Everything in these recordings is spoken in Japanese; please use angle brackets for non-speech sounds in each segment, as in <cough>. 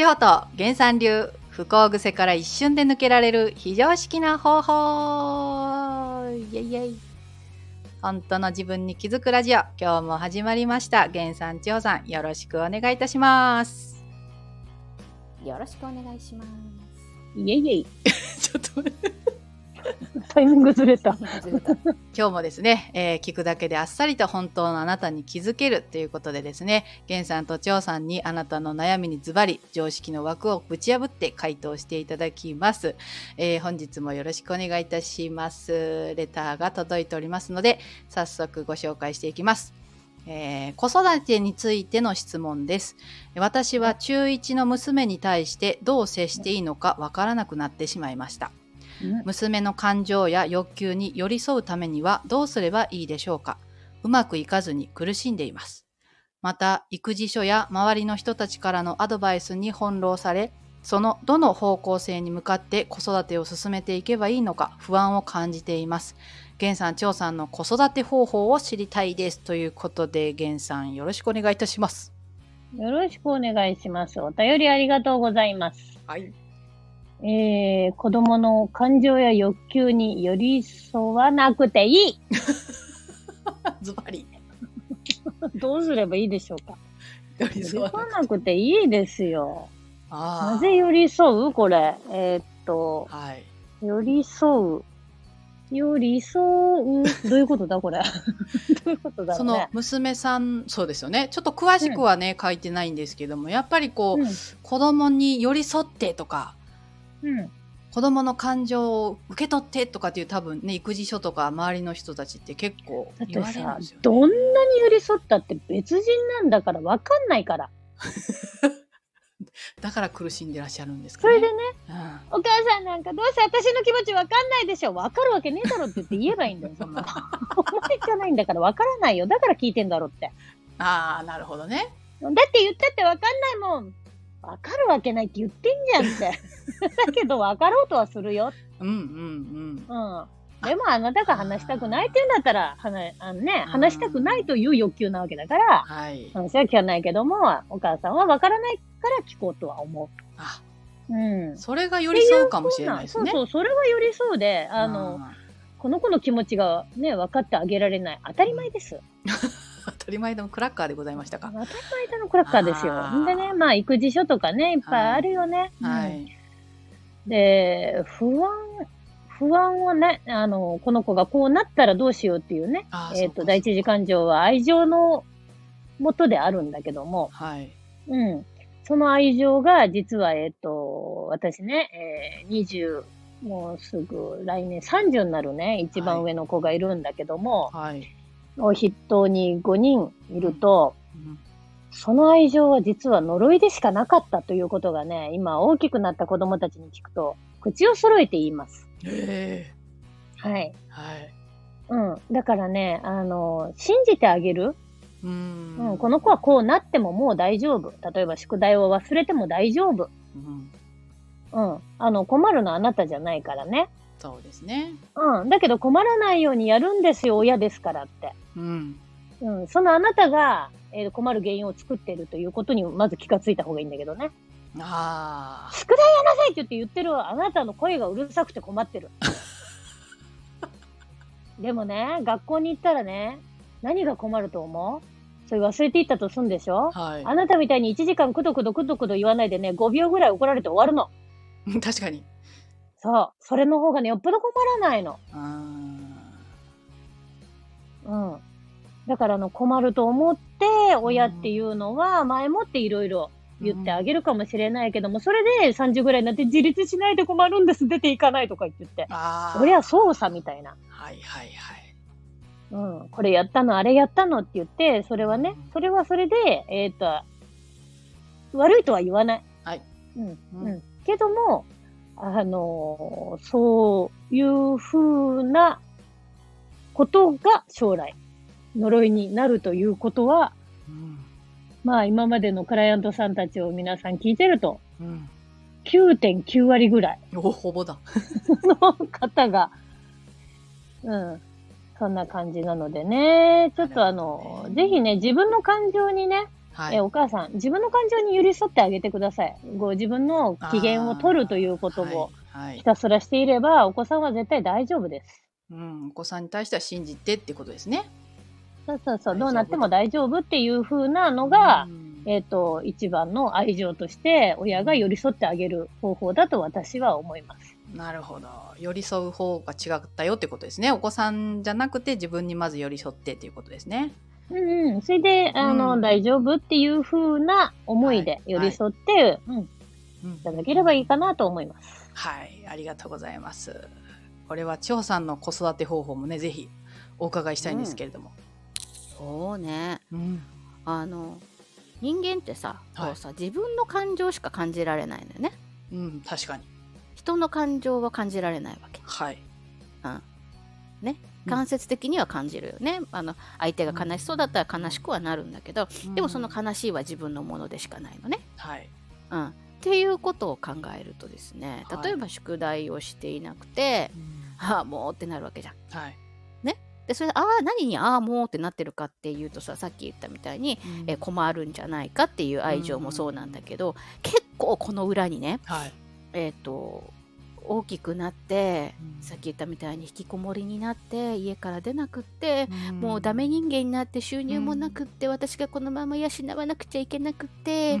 千穂と原産流不幸癖から一瞬で抜けられる非常識な方法。イエイイエイ。本当の自分に気づくラジオ。今日も始まりました。原さん千穂さんよろしくお願いいたします。よろしくお願いします。イエイイエイ。<laughs> ちょっとタイミングずれた。今日もですね、えー聞くだけであっさりと本当のあなたに気づけるということでですね、源さんと張さんにあなたの悩みにズバリ常識の枠をぶち破って回答していただきます。えー本日もよろしくお願いいたします。レターが届いておりますので、早速ご紹介していきます。えー子育てについての質問です。私は中1の娘に対してどう接していいのかわからなくなってしまいました。娘の感情や欲求に寄り添うためにはどうすればいいでしょうか？うまくいかずに苦しんでいます。また、育児書や周りの人たちからのアドバイスに翻弄され、そのどの方向性に向かって子育てを進めていけばいいのか不安を感じています。源さん、張さんの子育て方法を知りたいです。ということで、源さんよろしくお願いいたします。よろしくお願いします。お便りありがとうございます。はい。えー、子供の感情や欲求に寄り添わなくていい <laughs> ズバリ。どうすればいいでしょうか？寄り添わなくていいですよ。なぜ寄り添う？これ。えーっと、はい。寄り添う。寄り添う？どういうことだ？これ。<laughs> どういうことだろそうのね。娘さん、そうですよね。ちょっと詳しくはね、書いてないんですけども、やっぱりこう、うん子供に寄り添ってとか、うん。子供の感情を受け取ってとかっていう多分ね、育児書とか周りの人たちって結構だって言われるんさですよ、ね。どんなに寄り添ったって別人なんだから分かんないから。<laughs> だから苦しんでらっしゃるんですかそれでね。ね、うんお母さんなんかどうせ私の気持ち分かんないでしょ分かるわけねえだろって言って言えばいいんだよ、そんなの。<laughs> お前じゃないんだから分からないよ。だから聞いてんだろって。ああ、なるほどね。だって言ったって分かんないもん。分かるわけないって言ってんじゃんって。<laughs> だけど分かろうとはするよ。うんうんうん。でもあなたが話したくないって言うんだったら、はなあのね、話したくないという欲求なわけだから、はい。話は聞かないけども、お母さんは分からないから聞こうとは思あ、う。うん。それが寄り添うかもしれないですね。そうそう、それは寄り添うで、あの、うんこの子の気持ちがね、分かってあげられない。当たり前です。<laughs> 当たり前でもクラッカーでございましたか？当たり前のクラッカーですよでね、まあ、育児書とかね、いっぱいあるよね。うんはい。で、不安、不安をね、あの、この子がこうなったらどうしようっていうね、えっ、と、第一次感情は愛情のもとであるんだけども、はい。うん。その愛情が実は、えっ、と、私ね、えー、20、もうすぐ来年30になるね、一番上の子がいるんだけども、はい。を筆頭に5人いると、うんその愛情は実は呪いでしかなかったということがね、今大きくなった子供たちに聞くと、口を揃えて言います。えはい。えはい。うん。だからね、あの、信じてあげる。うーんうん。この子はこうなってももう大丈夫。例えば宿題を忘れても大丈夫。うんうん。あの、困るのはあなたじゃないからね。そうですね。うん。だけど困らないようにやるんですよ、親ですからって。うん。うん。そのあなたが、えー困る原因を作っているということにまず気がついた方がいいんだけどね。あ宿題やなさいって言って言ってるあなたの声がうるさくて困ってる。<laughs> でもね、学校に行ったらね、何が困ると思う？それ忘れていったとすんでしょ？あ。はい。あなたみたいに1時間くどくどくどくど言わないでね、5秒ぐらい怒られて終わるの。<laughs> 確かに。そう。それの方がね、よっぽど困らないの。あうん。だからあの、困ると思って、親っていうのは、前もっていろいろ言ってあげるかもしれないけども、それで30ぐらいになって自立しないで困るんです、出ていかないとか言ってって。あー。俺は操作みたいな。はいはいはい。うん。これやったの、あれやったのって言って、それはね、それはそれで、えっ、と、悪いとは言わない。はい。うん。ううんん。けども、あのーそういう風なことが将来、呪いになるということは、うん。まあ今までのクライアントさんたちを皆さん聞いてると、うん。9.9割ぐらいお、ほぼだ。の方が、うん、そんな感じなのでね、ちょっとあの、ぜひね、自分の感情にね、はい。えお母さん、自分の感情に寄り添ってあげてください。ご自分の機嫌を取るということをはい。はい。ひたすらしていれば、お子さんは絶対大丈夫です。うん、お子さんに対しては信じてってことですね。そうそうそう、どうなっても大丈夫っていう風なのが、うんえっ、と、一番の愛情として、親が寄り添ってあげる方法だと私は思います。なるほど。寄り添う方が違ったよってことですね。お子さんじゃなくて自分にまず寄り添ってっていうことですね。うんうん。それで、あの、うん大丈夫っていう風な思いで寄り添って、うん、いうんただければいいかなと思います。はい、ありがとうございます。これは千穂さんの子育て方法もね、ぜひお伺いしたいんですけれども。そうねうん。あの人間ってさ,、はいこうさ自分の感情しか感じられないのよねうん、確かに。人の感情は感じられないわけはい。うん間接的には感じるよね、あの相手が悲しそうだったら悲しくはなるんだけど、でもそのうん悲しいは自分のものでしかないのね、はい。うん、っていうことを考えるとですねはい。例えば宿題をしていなくて、ああもうってなるわけじゃん。はい。でそれでああ何にああもうってなってるかっていうとささっき言ったみたいに、え困るんじゃないかっていう愛情もそうなんだけど、結構この裏にねはい。えっ、と大きくなって、うん。さっき言ったみたいに引きこもりになって家から出なくって、ん。もうダメ人間になって収入もなくって、私がこのまま養わなくちゃいけなくって、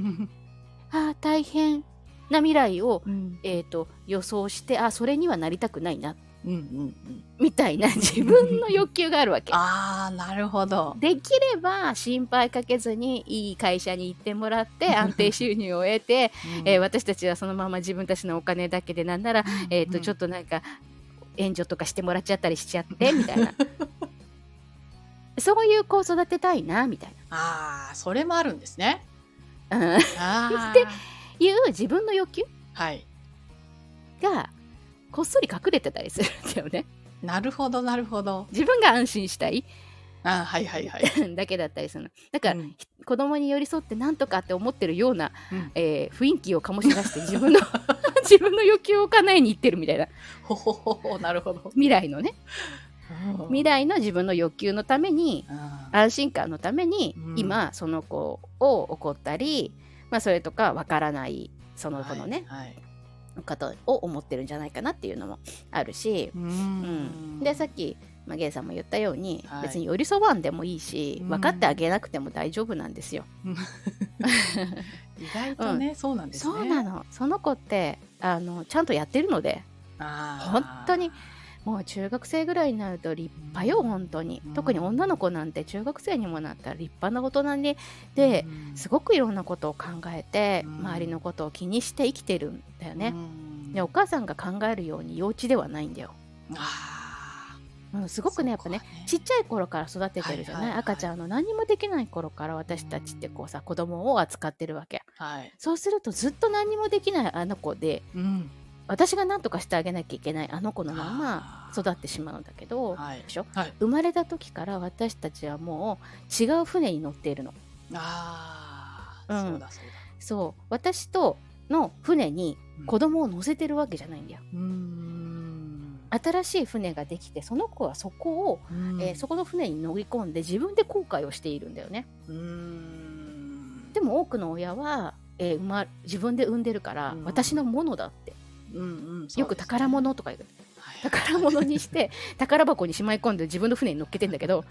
ああ大変な未来を、うん。えー、と予想してあそれにはなりたくないなうんうんうん。みたいな <laughs> 自分の欲求があるわけ。ああ、なるほど。できれば心配かけずにいい会社に行ってもらって安定収入を得て、えー私たちはそのまま自分たちのお金だけでなんなら、えー、とちょっと、となんか援助とかしてもらっちゃったりしちゃって <laughs> みたいなそういう子を育てたいなみたいああ、それもあるんですね。な、うん、ああ。<laughs> でいう自分の欲求はい。がこっそり隠れてたりするんだよね。なるほど、なるほど。自分が安心したい。あーはいはいはい。<laughs> だけだったりするの。だから、うん。ひ子供に寄り添ってなんとかって思ってるような、うん。えー雰囲気を醸し出して自分の <laughs> 自分の欲求を叶えにいってるみたいな。ほほほほ、なるほど。未来のね。未来の自分の欲求のためにあ安心感のために、うん。今その子を怒ったり、まあ、それとかわからないそーの子のね、はいはい方を思ってるんじゃないかなっていうのもあるし、ううんんでさっき、まあ、ゲイさんも言ったように、はい別に寄り添わんでもいいしうん分かってあげなくても大丈夫なんですよ。<laughs> 意外とね、そうなんですね。そうなのその子ってあのちゃんとやってるので。本当にもう中学生ぐらいになると立派よ本当に。うん。特に女の子なんて中学生にもなったら立派な大人にでうん。すごくいろんなことを考えてうん。周りのことを気にして生きてるんだよね。うん。でお母さんが考えるように幼稚ではないんだよ。あうん、すごくねやっぱねね。ちっちゃい頃から育ててるじゃない,、はいはいはい。赤ちゃんの何もできない頃から私たちってこうさ子供を扱ってるわけ。ーはい。そうするとずっと何もできないあの子でうん。私が何とかしてあげなきゃいけないあの子のまま育ってしまうんだけど、はい。でしょ？はい。生まれた時から私たちはもう違う船に乗っているの。ああ、うん。そうだそうだ。そう。私との船に子供を乗せてるわけじゃないんだよ。うーん。新しい船ができてその子はそこを、うん。えーそこの船に乗り込んで自分で後悔をしているんだよね。うーん。でも多くの親は、えー生ま自分で産んでるから、うん。私のものだってうんうん、よく宝物とか言う。はい。宝物にして <laughs> 宝箱にしまい込んで自分の船に乗っけてんだけど。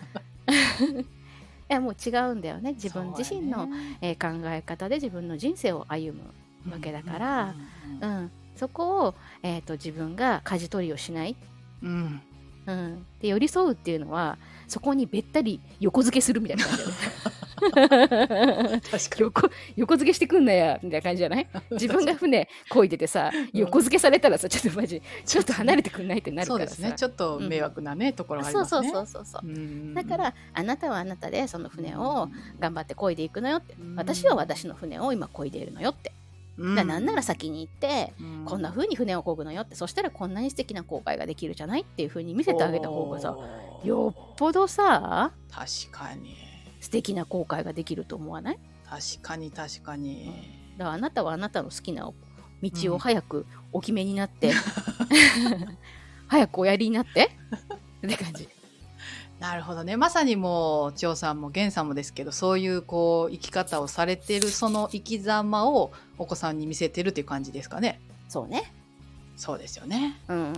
<laughs> いやもう違うんだよね。自分自身の、ね。えー考え方で自分の人生を歩むわけだから、ううんん。そこを、えー、と自分が舵取りをしない、うん。うん、で寄り添うっていうのはそこにべったり横付けするみたいな感じだよね <laughs> <laughs> 横横付けしてくんなやみたいな感じじゃない？自分が船漕いでてさ横付けされたらさちょっとマジちょっと離れてくんないってなるからさ。そうですね。ちょっと迷惑なね、ところがありますね。そうそうそうそうだからあなたはあなたでその船を頑張って漕いでいくのよって。うん。私は私の船を今漕いでいるのよって。うん。だからなんなら先に行ってうん。こんな風に船を漕ぐのよって。そしたらこんなに素敵な航海ができるじゃないっていう風に見せてあげた方がさよっぽどさ確かに素敵な航海ができると思わない？確かに確かに、だからあなたはあなたの好きな道を早くお決めになって、<laughs> 早くおやりになって？って感じ。<laughs> なるほどね。まさにもう千代さんも源さんもですけどそういうこう生き方をされてるその生き様をお子さんに見せてるっていう感じですかね。そうね。そうですよね。うん。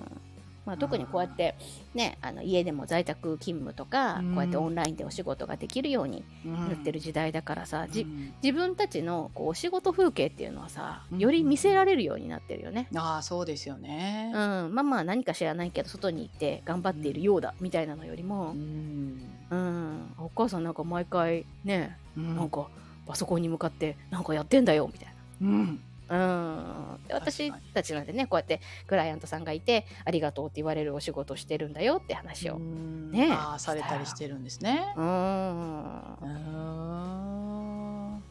まあ、特にこうやって、ね、あの家でも在宅勤務とか、うん。こうやってオンラインでお仕事ができるようになってる時代だからさ、じ自分たちのこうお仕事風景っていうのはさうん。より見せられるようになってるよね。ああそうですよね。うん、まあまあ何か知らないけど外に行って頑張っているようだみたいなのよりも。う、ん。うん、お母さんなんか毎回ねうん。なんかパソコンに向かってなんかやってんだよみたいうん。な。うん、で私たちなんてねこうやってクライアントさんがいてありがとうって言われるお仕事をしてるんだよって話を。うん。ねえ。ああされたりしてるんですね。うんうん。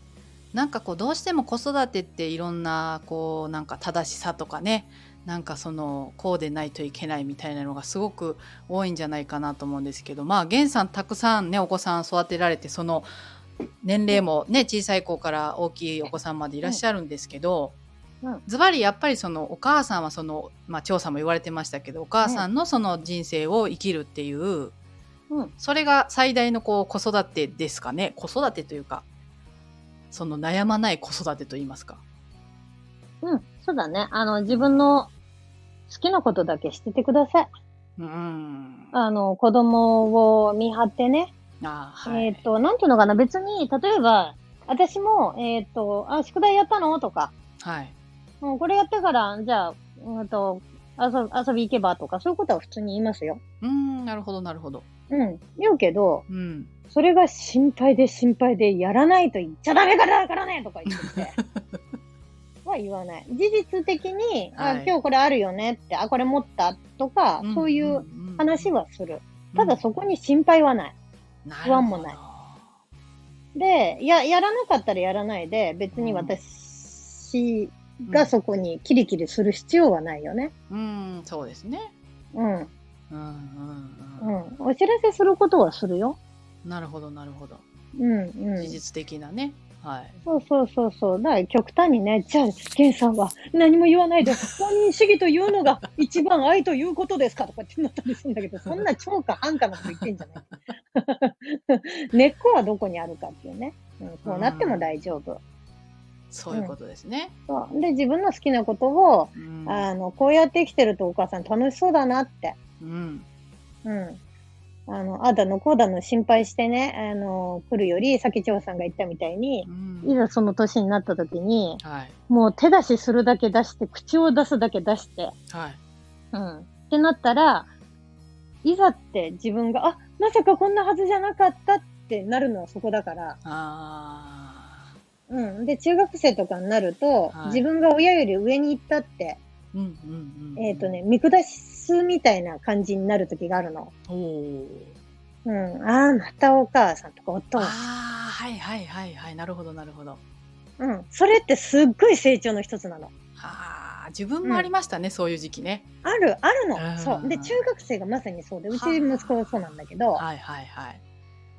なんかこうどうしても子育てっていろんなこうなんか正しさとかねなんかそのこうでないといけないみたいなのがすごく多いんじゃないかなと思うんですけどまあ源さんたくさんねお子さん育てられてその年齢もね小さい子から大きいお子さんまでいらっしゃるんですけど、うんズバリやっぱりそのお母さんはそのまあ調査も言われてましたけどお母さんのその人生を生きるっていう、うんそれが最大のこう子育てですかね子育てというかその悩まない子育てと言いますか。うん、そうだね。あの、自分の好きなことだけしててください。うんあの、子供を見張ってね。あーはいえっ、と、なんていうのかな、別に、例えば、私も、えっ、と、あ、宿題やったの？とか、はいうん、これやってから、じゃあ、うんと、遊遊び行けばとか、そういうことは普通に言いますよ。うんなるほどなるほど。うん、言うけど、うんそれが心配で心配で、やらないと言っちゃダメからだからねとか言ってて。は言わない。事実的に、あ、はい今日これあるよねって、あ、これ持った？とか、そういう話はする。ただそこに心配はない。不安もないで、や、やらなかったらやらないで、別に私がそこにキリキリする必要はないよね。うんそうですね。うん。うんうんううんん。お知らせすることはするよ。なるほどなるほど。うん、うん。事実的なね。はい。そうそうそうそう。だから極端にね、じゃあ、ケンさんは何も言わないで、本人主義というのが <laughs> 一番愛ということですかとかってなったりするんだけど、そんな超か半かのこと言ってんじゃない <laughs> 根っこはどこにあるかっていうね。うん、こうなっても大丈夫。そういうことですね。そうで、自分の好きなことを、うんあの、こうやって生きてるとお母さん楽しそうだなって。うんうん。あの、あだのこうだの心配してね、あの、来るより、さっき長さんが言ったみたいにう、んいざその年になった時に、はいもう手出しするだけ出して、口を出すだけ出して、はい。うん。ってなったら、いざって自分が、あ、まさかこんなはずじゃなかったってなるのはそこだから、あうん。で、中学生とかになると、はい自分が親より上に行ったって、ーうんうんうん。えっ、とね、見下すみたいな感じになる時があるの。うん。ああ、またお母さんとかお父ああさはいはいはいはいなるほどなるほど。ん。うん。それってすっごい成長の一つなの。ああ自分もありましたね、そういう時期ね。ある、あるうんの。そう。で、中学生がまさにそうで、うち息子はそうなんだけど、はいはいはい。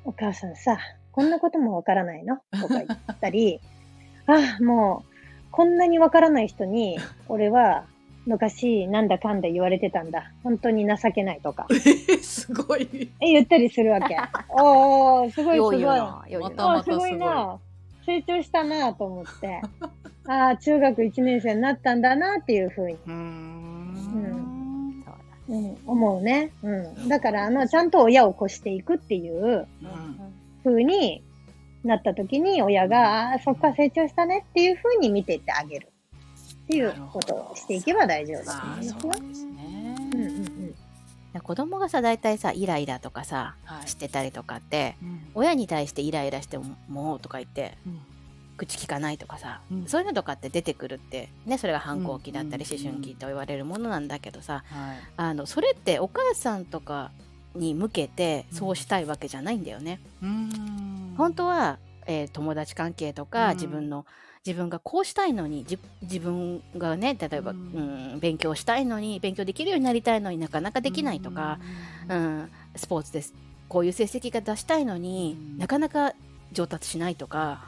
お母さんさ、こんなこともわからないの？とか言ったり、<laughs> ああ、もう、こんなにわからない人に、俺は昔なんだかんだ言われてたんだ。本当に情けないとか。<laughs> すごい。え、言ったりするわけ。<laughs> おー、すごいすよごい。すごいな。成長したなと思って。<laughs> ああ、中学1年生になったんだなっていうふうに、うーん。そうん、思うね。うん。だから、あの、ちゃんと親を越していくっていううんふうになった時に、親が、ああ、そっか、成長したねっていうふうに見ていってあげる。っていうことをしていけば大丈夫だと思いますよ。そうですね。うんうんうん。子供がさ大体さイライラとかさはいしてたりとかってうん親に対してイライラしてももうとか言ってうん口聞かないとかさ、うんそういうのとかって出てくるってねそれが反抗期だったりうん思春期と言われるものなんだけどさはいあのそれってお母さんとかに向けてそうしたいわけじゃないんだよね。うーん本当は、えー友達関係とか、うん。自分の自分がこうしたいのにじ自分がね例えば、ううんん勉強したいのに勉強できるようになりたいのになかなかできないとか、うんスポーツです。こういう成績が出したいのに、うん。なかなか上達しないとか、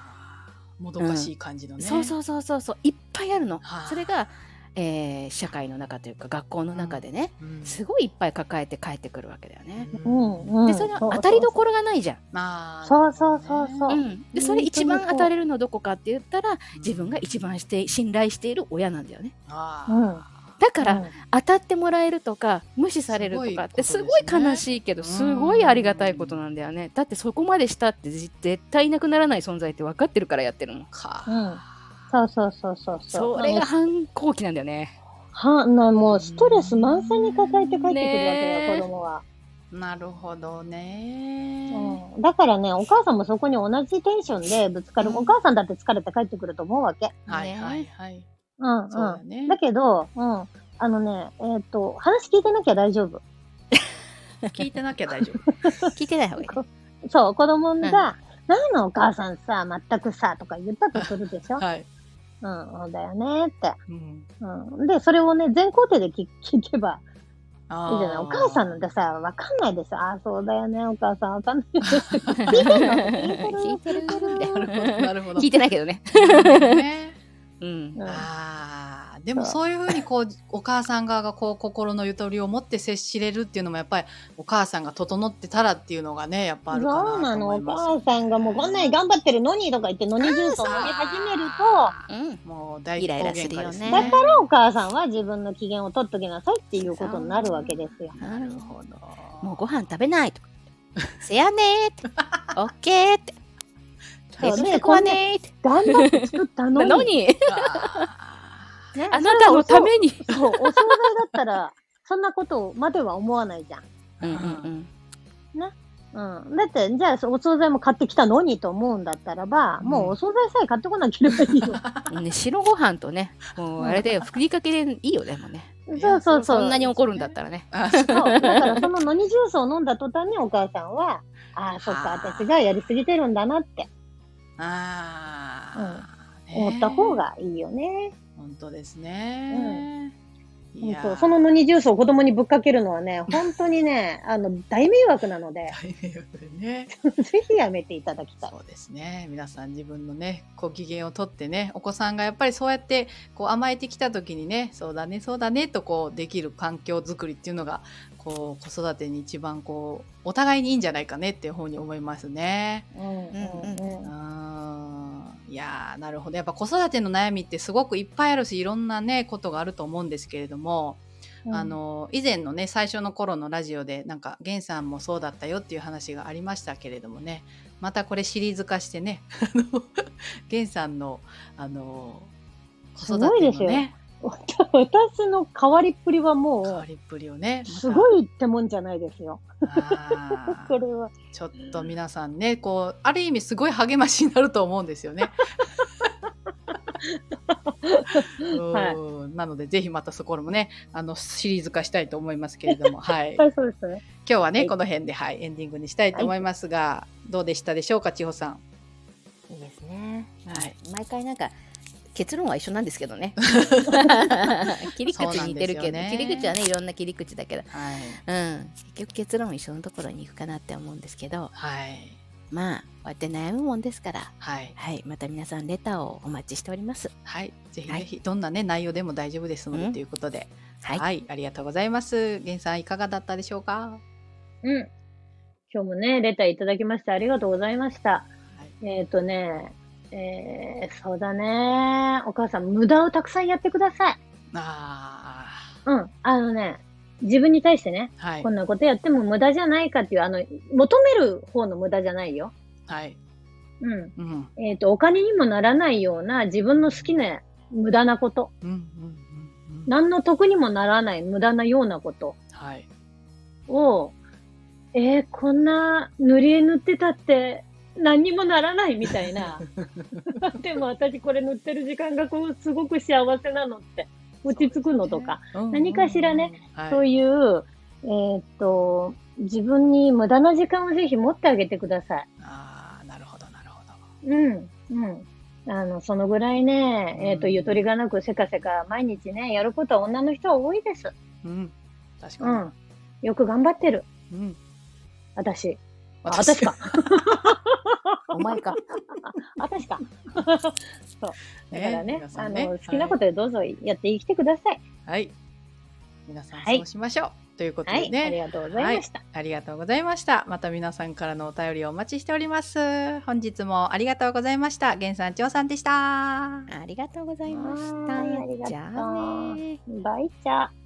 もどかしい感じのね。そうそうそうそうそう。いっぱいあるの、はあ。それがえー社会の中というか学校の中でね、うん。すごいいっぱい抱えて帰ってくるわけだよね。うん。うん。でその当たりどころがないじゃん。まあそうそうそうそう。う、うん。でそれ一番当たれるのどこかって言ったら自分が一番して信頼している親なんだよね。だから、うん。当たってもらえるとか無視されるとかってすごい悲しいけどすごいありがたいことなんだよね。だってそこまでしたってじ絶対いなくならない存在って分かってるからやってるもん。そうそうそうそうそう。それが反抗期なんだよね。はなもうストレス満載に抱えて帰ってくるわけよ、子供は。なるほどね、うん、だからね、お母さんもそこに同じテンションでぶつかる。うんお母さんだって疲れて帰ってくると思うわけ。はいはいはいうんそうん。ねだけど、うん。あのね、えっ、と、話聞いてなきゃ大丈夫。<laughs> 聞いてなきゃ大丈夫 <laughs> 聞いてない方がいい。そう、子供うんが、何のお母さんさ、全くさ、とか言ったとするでしょ。はい、うん、そうだよねって。うん、うん。で、それをね、全肯定で聞 <laughs> 聞けばあいいじゃない？お母さんなんてさ、わかんないでしょ？ああ、そうだよね、お母さんわかんない。聞いてんの聞いてる？聞いてる？聞いてないけどね。ね <laughs> うん。うんあーでもそういうふうにこうお母さん側がこう心のゆとりを持って接しれるっていうのもやっぱりお母さんが整ってたらっていうのがねやっぱあるかなとそうなの、お母さんがもうこんなに頑張ってるのにとか言って、のにジュースを飲み始めるうん。もう大イライすするよねと、だからお母さんは自分の機嫌を取っときなさいっていうことになるわけですよ。なるほどもうご飯食べないとか。<laughs> せやねーって。オッケーって。そうねこわねーって。頑張って作ったのに。<laughs> <laughs> ねあなたのために。そう、お惣菜だったら、<laughs> そんなことまでは思わないじゃん。うんうんうん。だって、じゃあ、お惣菜も買ってきたのにと思うんだったらば、うんもうお惣菜さえ買ってこなければいいよ。うん。ね、白ご飯とね、もうあれでふりかけでいいよね、もうね。そうそうそう。そんなに怒るんだったらね。そう。だから、そののにジュースを飲んだ途端にお母さんは、ああ、そっか、私がやりすぎてるんだなってあー、思った方がいいよね。本当ですね、いやー。本当。そののにジュースを子供にぶっかけるのはね、本当にね、<laughs> あの、大迷惑なので、大迷惑でね。<laughs> ぜひやめていただきたい。そうですね。皆さん自分のねご機嫌をとってねお子さんがやっぱりそうやってこう甘えてきた時にねそうだねそうだねとこうできる環境づくりっていうのがこう子育てに一番こうお互いにいいんじゃないかねっていうふうに思いますね。うんうんうん。うんいやーなるほど。やっぱ子育ての悩みってすごくいっぱいあるしいろんなねことがあると思うんですけれども、うん。あの以前のね最初の頃のラジオでなんか源さんもそうだったよっていう話がありましたけれどもねまたこれシリーズ化してね <laughs> 源さんのあの子育てのね私の変わりっぷりはもう、変わりっぷりをねすごいってもんじゃないですよ。<laughs> これは。ちょっと皆さんねこうある意味すごい励ましになると思うんですよね。<laughs> はいうんなのでぜひまたそこもねあのシリーズ化したいと思いますけれども、<laughs> はい、はい、そうですね。今日はね、はいこの辺で、はい、エンディングにしたいと思いますが、どうでしたでしょうか千穂さん？いいですね。はい毎回なんか結論は一緒なんですけどね。<laughs> 切り口似てるけど、ね。切り口はねいろんな切り口だけど、はい、うん、結局結論は一緒のところに行くかなって思うんですけど、はい、まあこうやって悩むもんですから、はい、はい、また皆さんレターをお待ちしております。はい、ぜひはい。ぜひ、どんなね内容でも大丈夫ですので、うん。ということで、はい、はい、ありがとうございます。源さんいかがだったでしょうか？うん。今日もね、レターいただきましてありがとうございました。えっ、とね、えー、そうだね。お母さん、無駄をたくさんやってください。あうん。あのね、自分に対してね、あ、はいこん、なことやっても無駄じゃないかっていう、あの、求める方の無駄じゃないよ。はい、うん。うん、えっ、と、お金にもならないような自分の好きな無駄なこと。うん、うん、うん、うん、何の得にもならない無駄なようなことはい、を、えー、こんな塗り絵塗ってたって何にもならないみたいな。<laughs> でも私これ塗ってる時間がこうすごく幸せなのって落ち着くのとか、うん何かしらね、はい、そういう、えーっと、自分に無駄な時間をぜひ持ってあげてください。ああ、なるほど、なるほど。うん、うん。あの、そのぐらいね、えーっと、うんゆとりがなくせかせか毎日ね、やることは女の人は多いです。うん、確うかん。よく頑張ってる。に。うん、私。あ私私か。<laughs> お前か。私か。そう。だからね、ねの、好きなことでどうぞやって生きてください。はい。皆さんはいそうしましょう。ということはい。でね、ありがとうございました。ありがとうございました。また皆さんからのお便りをお待ちしております。本日もありがとうございました。源さん、長さんでした。ありがとうございました。じゃあね。バイチャー。